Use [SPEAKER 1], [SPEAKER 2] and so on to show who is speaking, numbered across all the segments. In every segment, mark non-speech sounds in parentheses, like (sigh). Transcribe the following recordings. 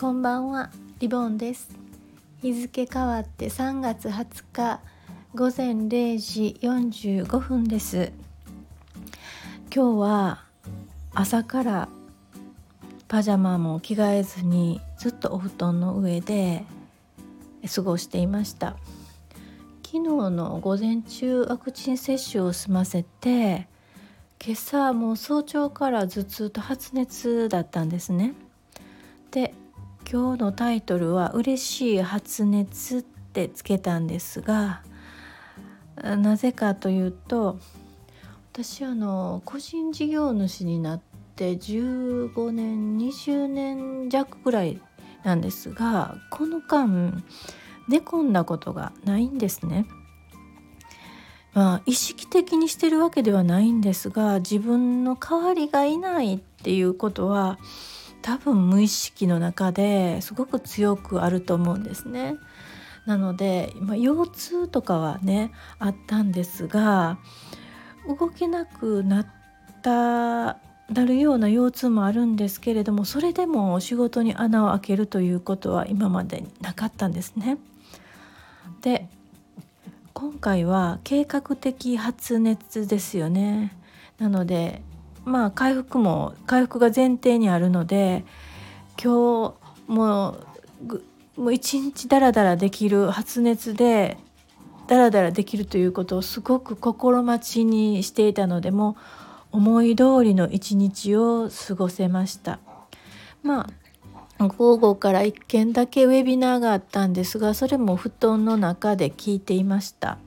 [SPEAKER 1] こんばんはリボンです。日付変わって3月20日午前0時45分です。今日は朝からパジャマも着替えずにずっとお布団の上で過ごしていました。昨日の午前中ワクチン接種を済ませて今朝もう早朝から頭痛と発熱だったんですね。今日のタイトルは「嬉しい発熱」ってつけたんですがなぜかというと私あの個人事業主になって15年20年弱ぐらいなんですがこの間寝込んだことがないんですね。まあ、意識的にしてるわけではないんですが自分の代わりがいないっていうことは多分無意識の中ですごく強くあると思うんですね。なので、ま、腰痛とかはねあったんですが動けなくなったなるような腰痛もあるんですけれどもそれでも仕事に穴を開けるということは今までなかったんですね。で今回は計画的発熱ですよね。なのでまあ回復も回復が前提にあるので今日もう一日ダラダラできる発熱でダラダラできるということをすごく心待ちにしていたのでも思い通りの一日を過ごせました。まあ午後から1件だけウェビナーがあったんですがそれも布団の中で聞いていました。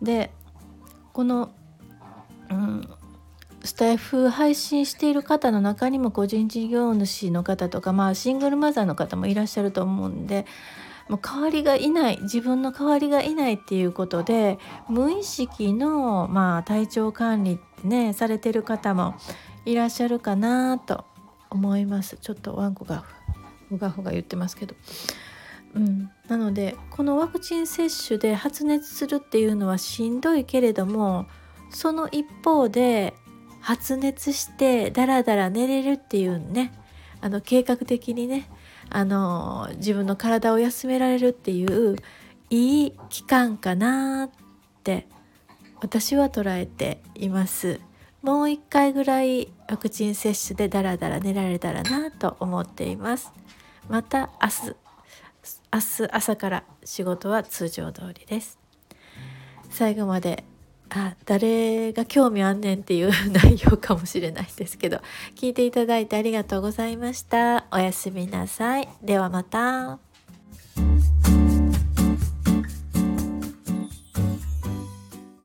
[SPEAKER 1] でこの、うん、スタイフ配信している方の中にも個人事業主の方とか、まあ、シングルマザーの方もいらっしゃると思うんでもう代わりがいない自分の代わりがいないっていうことで無意識の、まあ、体調管理ってねされてる方もいらっしゃるかなと思いますちょっとワンコがふがふが言ってますけど。うん、なのでこのワクチン接種で発熱するっていうのはしんどいけれどもその一方で発熱してダラダラ寝れるっていうねあの計画的にねあの自分の体を休められるっていういい期間かなって私は捉えています。もう一回ぐらいワクチン接種でダラダラ寝られたらなと思っています。また明日明日朝から仕事は通常通りです。最後まであ誰が興味あんねんっていう (laughs) 内容かもしれないですけど聞いていただいてありがとうございました。おやすみなさい。ではまた。